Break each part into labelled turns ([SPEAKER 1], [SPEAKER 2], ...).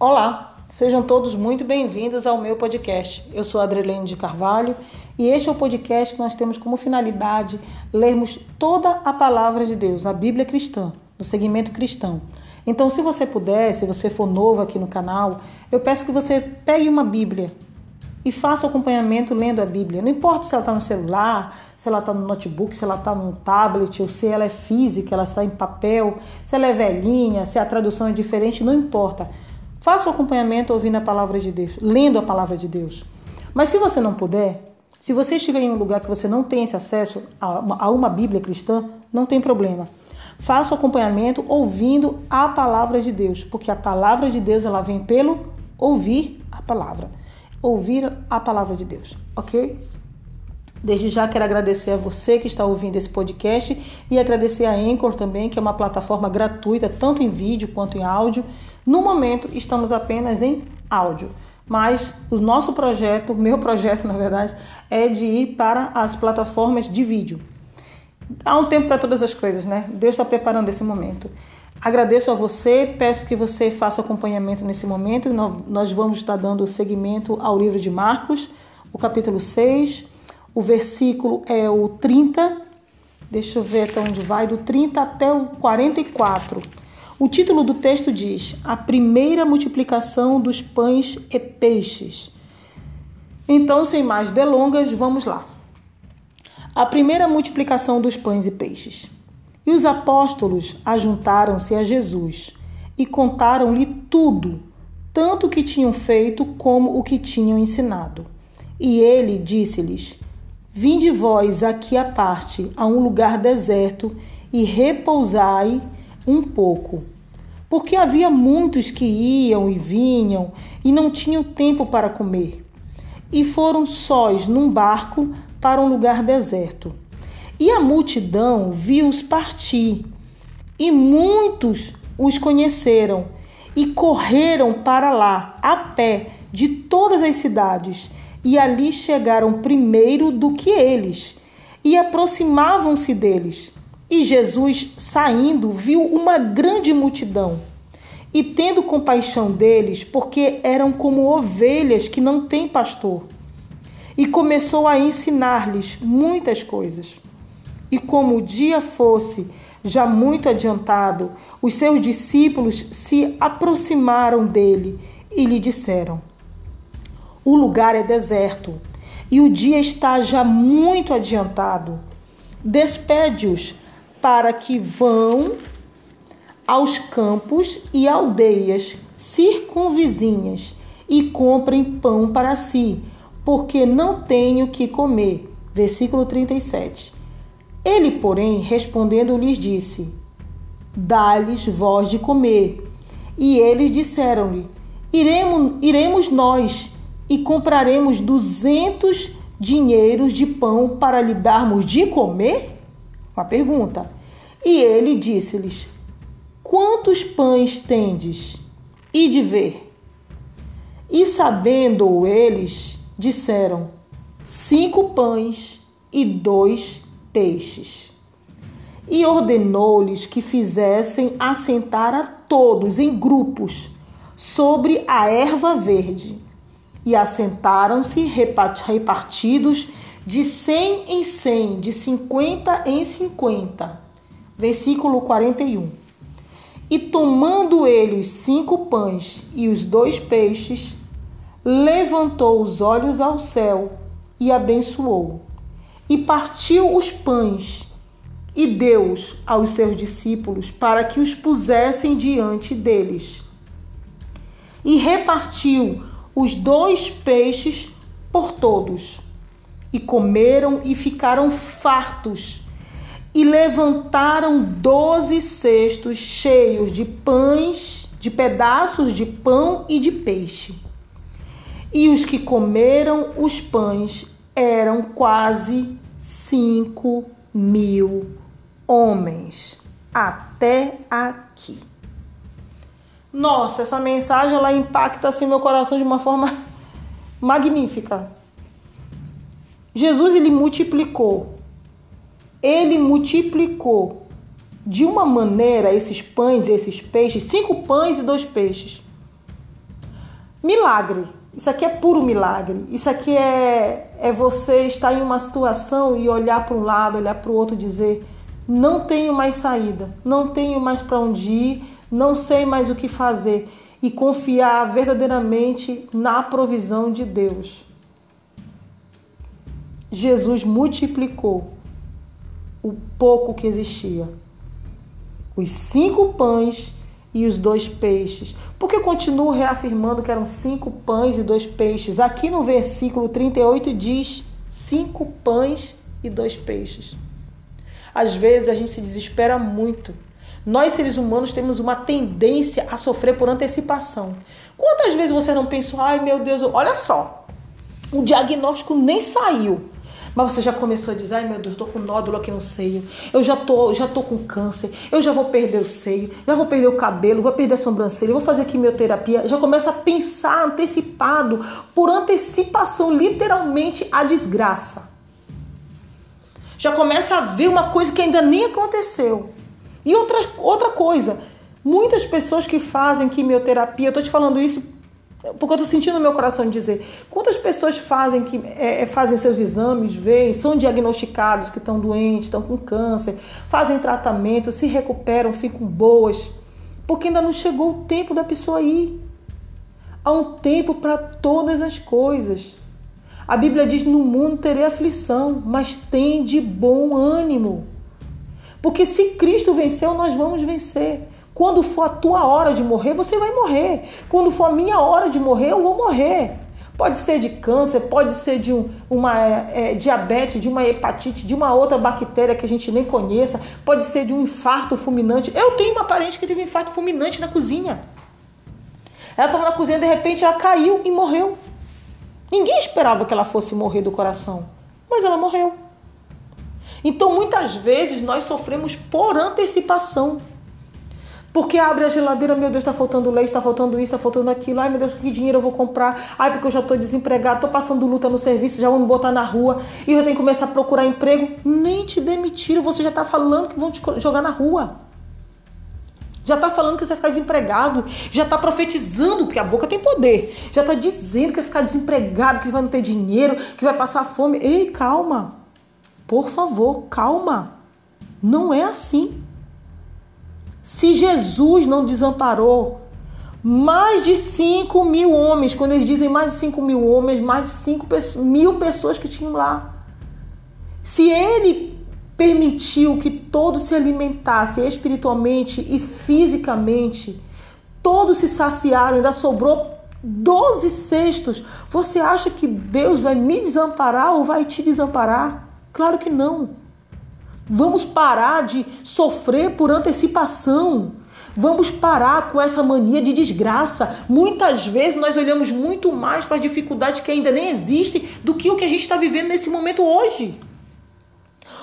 [SPEAKER 1] Olá, sejam todos muito bem-vindos ao meu podcast. Eu sou Adrelene de Carvalho e este é o podcast que nós temos como finalidade lermos toda a palavra de Deus, a Bíblia cristã, no segmento cristão. Então, se você puder, se você for novo aqui no canal, eu peço que você pegue uma Bíblia e faça o acompanhamento lendo a Bíblia. Não importa se ela está no celular, se ela está no notebook, se ela está no tablet, ou se ela é física, ela está em papel, se ela é velhinha, se a tradução é diferente, não importa. Faça o acompanhamento ouvindo a palavra de Deus, lendo a palavra de Deus. Mas se você não puder, se você estiver em um lugar que você não tem esse acesso a uma, Bíblia cristã, não tem problema. Faça o acompanhamento ouvindo a palavra de Deus, porque a palavra de Deus ela vem pelo ouvir a palavra. Ouvir a palavra de Deus, ok? Desde já quero agradecer a você que está ouvindo esse podcast e agradecer a Anchor também, que é uma plataforma gratuita, tanto em vídeo quanto em áudio. No momento, estamos apenas em áudio, mas o nosso projeto, meu projeto, na verdade, é de ir para as plataformas de vídeo. Há um tempo para todas as coisas, né? Deus está preparando esse momento. Agradeço a você, peço que você faça acompanhamento nesse momento. Nós vamos estar dando seguimento ao livro de Marcos, o capítulo 6 o versículo é o 30, deixa eu ver até onde vai, do 30 até o 44. O título do texto diz: A primeira multiplicação dos pães e peixes. Então, sem mais delongas, vamos lá. A primeira multiplicação dos pães e peixes. E os apóstolos ajuntaram-se a Jesus e contaram-lhe tudo, tanto o que tinham feito como o que tinham ensinado. E ele disse-lhes: Vinde vós aqui à parte, a um lugar deserto, e repousai um pouco. Porque havia muitos que iam e vinham e não tinham tempo para comer. E foram sós num barco para um lugar deserto. E a multidão viu-os partir, e muitos os conheceram e correram para lá a pé de todas as cidades e ali chegaram primeiro do que eles, e aproximavam-se deles. E Jesus, saindo, viu uma grande multidão, e tendo compaixão deles, porque eram como ovelhas que não têm pastor, e começou a ensinar-lhes muitas coisas. E como o dia fosse já muito adiantado, os seus discípulos se aproximaram dele e lhe disseram: o lugar é deserto e o dia está já muito adiantado. Despede-os para que vão aos campos e aldeias circunvizinhas e comprem pão para si, porque não tenho que comer. Versículo 37. Ele, porém, respondendo, lhes disse: Dá-lhes voz de comer. E eles disseram-lhe: Iremos, iremos nós e compraremos duzentos dinheiros de pão para lhe darmos de comer? Uma pergunta. E ele disse-lhes: Quantos pães tendes? E de ver. E sabendo eles, disseram: Cinco pães e dois peixes. E ordenou-lhes que fizessem assentar a todos em grupos sobre a erva verde e assentaram-se repartidos de cem em cem, de cinquenta em cinquenta. Versículo 41. E tomando ele os cinco pães e os dois peixes, levantou os olhos ao céu e abençoou. E partiu os pães e deu-os aos seus discípulos para que os pusessem diante deles. E repartiu os dois peixes por todos. E comeram e ficaram fartos. E levantaram doze cestos cheios de pães, de pedaços de pão e de peixe. E os que comeram os pães eram quase cinco mil homens. Até aqui. Nossa, essa mensagem ela impacta assim meu coração de uma forma magnífica. Jesus ele multiplicou. Ele multiplicou de uma maneira esses pães e esses peixes, cinco pães e dois peixes. milagre. Isso aqui é puro milagre. Isso aqui é, é você estar em uma situação e olhar para um lado, olhar para o outro e dizer: não tenho mais saída, não tenho mais para onde ir, não sei mais o que fazer. E confiar verdadeiramente na provisão de Deus. Jesus multiplicou o pouco que existia. Os cinco pães e os dois peixes. Porque continuo reafirmando que eram cinco pães e dois peixes. Aqui no versículo 38 diz cinco pães e dois peixes. Às vezes a gente se desespera muito. Nós, seres humanos, temos uma tendência a sofrer por antecipação. Quantas vezes você não pensou, ai meu Deus, olha só, o diagnóstico nem saiu. Mas você já começou a dizer, ai meu Deus, tô com nódulo aqui no seio. Eu já tô, já tô com câncer. Eu já vou perder o seio, já vou perder o cabelo, vou perder a sobrancelha, vou fazer quimioterapia. Já começa a pensar antecipado, por antecipação, literalmente a desgraça. Já começa a ver uma coisa que ainda nem aconteceu. E outra, outra coisa, muitas pessoas que fazem quimioterapia, eu tô te falando isso porque eu estou sentindo no meu coração dizer, quantas pessoas fazem que é, é, fazem seus exames, veem, são diagnosticados que estão doentes, estão com câncer, fazem tratamento, se recuperam, ficam boas, porque ainda não chegou o tempo da pessoa ir. Há um tempo para todas as coisas. A Bíblia diz: no mundo terei aflição, mas tem de bom ânimo. Porque se Cristo venceu, nós vamos vencer. Quando for a tua hora de morrer, você vai morrer. Quando for a minha hora de morrer, eu vou morrer. Pode ser de câncer, pode ser de um, uma é, diabetes, de uma hepatite, de uma outra bactéria que a gente nem conheça, pode ser de um infarto fulminante. Eu tenho uma parente que teve um infarto fulminante na cozinha. Ela estava na cozinha, de repente ela caiu e morreu. Ninguém esperava que ela fosse morrer do coração, mas ela morreu. Então muitas vezes nós sofremos por antecipação. Porque abre a geladeira, meu Deus, está faltando leite, está faltando isso, está faltando aquilo. Ai, meu Deus, que dinheiro eu vou comprar? Ai, porque eu já estou desempregado, estou passando luta no serviço, já vão me botar na rua e eu tenho que começar a procurar emprego. Nem te demitiram, você já está falando que vão te jogar na rua. Já está falando que você vai ficar desempregado, já está profetizando, porque a boca tem poder. Já está dizendo que vai ficar desempregado, que vai não ter dinheiro, que vai passar fome. Ei, calma. Por favor, calma. Não é assim. Se Jesus não desamparou mais de 5 mil homens, quando eles dizem mais de 5 mil homens, mais de 5 mil pessoas que tinham lá. Se ele permitiu que todos se alimentassem espiritualmente e fisicamente, todos se saciaram, ainda sobrou 12 cestos. Você acha que Deus vai me desamparar ou vai te desamparar? Claro que não. Vamos parar de sofrer por antecipação. Vamos parar com essa mania de desgraça. Muitas vezes nós olhamos muito mais para dificuldades que ainda nem existem do que o que a gente está vivendo nesse momento hoje.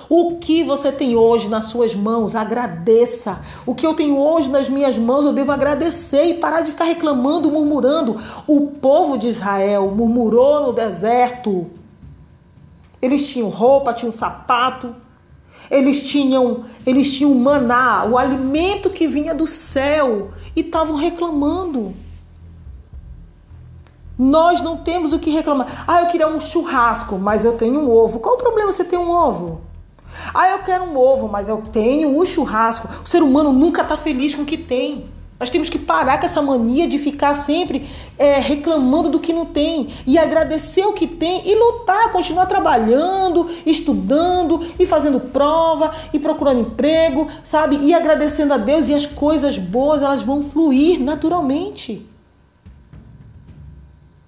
[SPEAKER 1] O que você tem hoje nas suas mãos, agradeça. O que eu tenho hoje nas minhas mãos, eu devo agradecer e parar de ficar reclamando, murmurando. O povo de Israel murmurou no deserto. Eles tinham roupa, tinham sapato, eles tinham, eles tinham maná, o alimento que vinha do céu, e estavam reclamando. Nós não temos o que reclamar. Ah, eu queria um churrasco, mas eu tenho um ovo. Qual o problema você ter um ovo? Ah, eu quero um ovo, mas eu tenho um churrasco. O ser humano nunca está feliz com o que tem. Nós temos que parar com essa mania de ficar sempre é, reclamando do que não tem e agradecer o que tem e lutar, continuar trabalhando, estudando e fazendo prova e procurando emprego, sabe? E agradecendo a Deus e as coisas boas elas vão fluir naturalmente.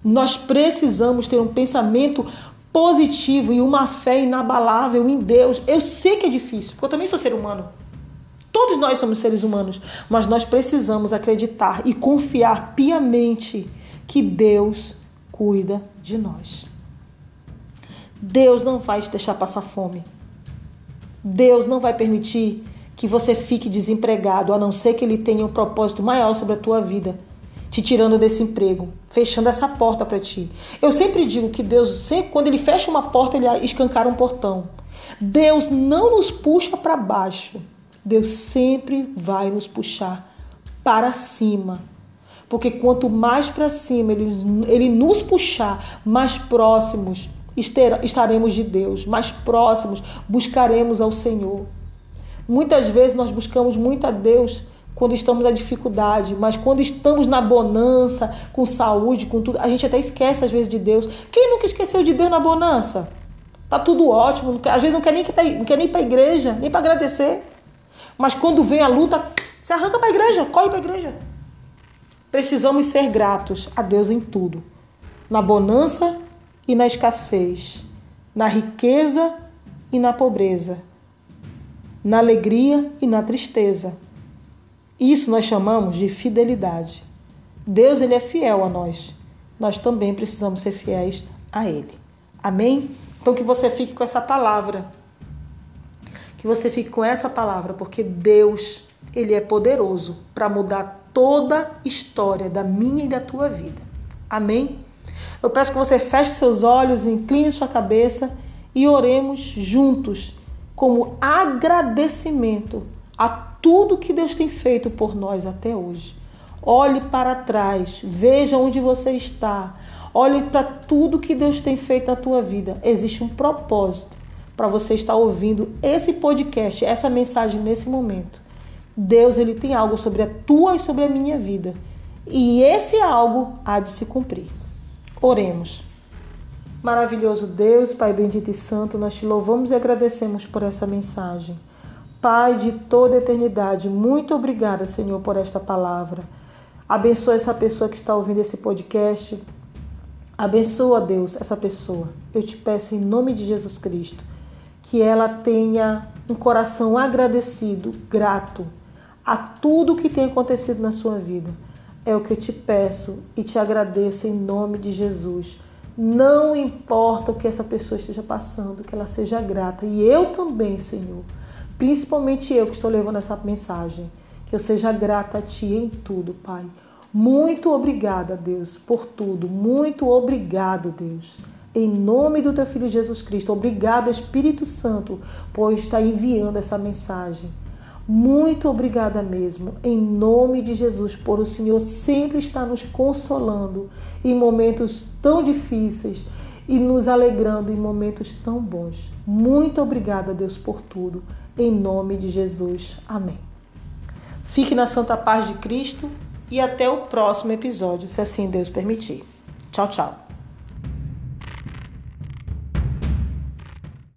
[SPEAKER 1] Nós precisamos ter um pensamento positivo e uma fé inabalável em Deus. Eu sei que é difícil, porque eu também sou ser humano. Todos nós somos seres humanos, mas nós precisamos acreditar e confiar piamente que Deus cuida de nós. Deus não vai te deixar passar fome. Deus não vai permitir que você fique desempregado, a não ser que Ele tenha um propósito maior sobre a tua vida, te tirando desse emprego, fechando essa porta para ti. Eu sempre digo que Deus, sempre, quando Ele fecha uma porta, Ele escancara um portão. Deus não nos puxa para baixo. Deus sempre vai nos puxar para cima. Porque quanto mais para cima ele, ele nos puxar, mais próximos estaremos de Deus, mais próximos buscaremos ao Senhor. Muitas vezes nós buscamos muito a Deus quando estamos na dificuldade, mas quando estamos na bonança, com saúde, com tudo, a gente até esquece às vezes de Deus. Quem nunca esqueceu de Deus na bonança? Tá tudo ótimo, às vezes não quer nem, ir para a igreja, nem para agradecer. Mas quando vem a luta, você arranca para a igreja, corre para a igreja. Precisamos ser gratos a Deus em tudo, na bonança e na escassez, na riqueza e na pobreza, na alegria e na tristeza isso nós chamamos de fidelidade. Deus ele é fiel a nós. Nós também precisamos ser fiéis a ele. Amém? Então que você fique com essa palavra. Que você fique com essa palavra, porque Deus, ele é poderoso para mudar toda a história da minha e da tua vida. Amém? Eu peço que você feche seus olhos, incline sua cabeça e oremos juntos como agradecimento a tudo que Deus tem feito por nós até hoje. Olhe para trás, veja onde você está. Olhe para tudo que Deus tem feito na tua vida. Existe um propósito para você estar ouvindo esse podcast, essa mensagem nesse momento. Deus ele tem algo sobre a tua e sobre a minha vida. E esse algo há de se cumprir. Oremos. Maravilhoso Deus, Pai bendito e santo, nós te louvamos e agradecemos por essa mensagem. Pai de toda eternidade, muito obrigada, Senhor, por esta palavra. Abençoa essa pessoa que está ouvindo esse podcast. Abençoa, Deus, essa pessoa. Eu te peço em nome de Jesus Cristo que ela tenha um coração agradecido, grato a tudo que tem acontecido na sua vida. É o que eu te peço e te agradeço em nome de Jesus. Não importa o que essa pessoa esteja passando, que ela seja grata. E eu também, Senhor principalmente eu que estou levando essa mensagem. Que eu seja grata a Ti em tudo, Pai. Muito obrigada, Deus, por tudo. Muito obrigado, Deus. Em nome do Teu Filho Jesus Cristo. Obrigado, Espírito Santo, por estar enviando essa mensagem. Muito obrigada mesmo, em nome de Jesus, por o Senhor sempre estar nos consolando em momentos tão difíceis e nos alegrando em momentos tão bons. Muito obrigada, Deus, por tudo em nome de Jesus. Amém. Fique na santa paz de Cristo e até o próximo episódio, se assim Deus permitir. Tchau, tchau.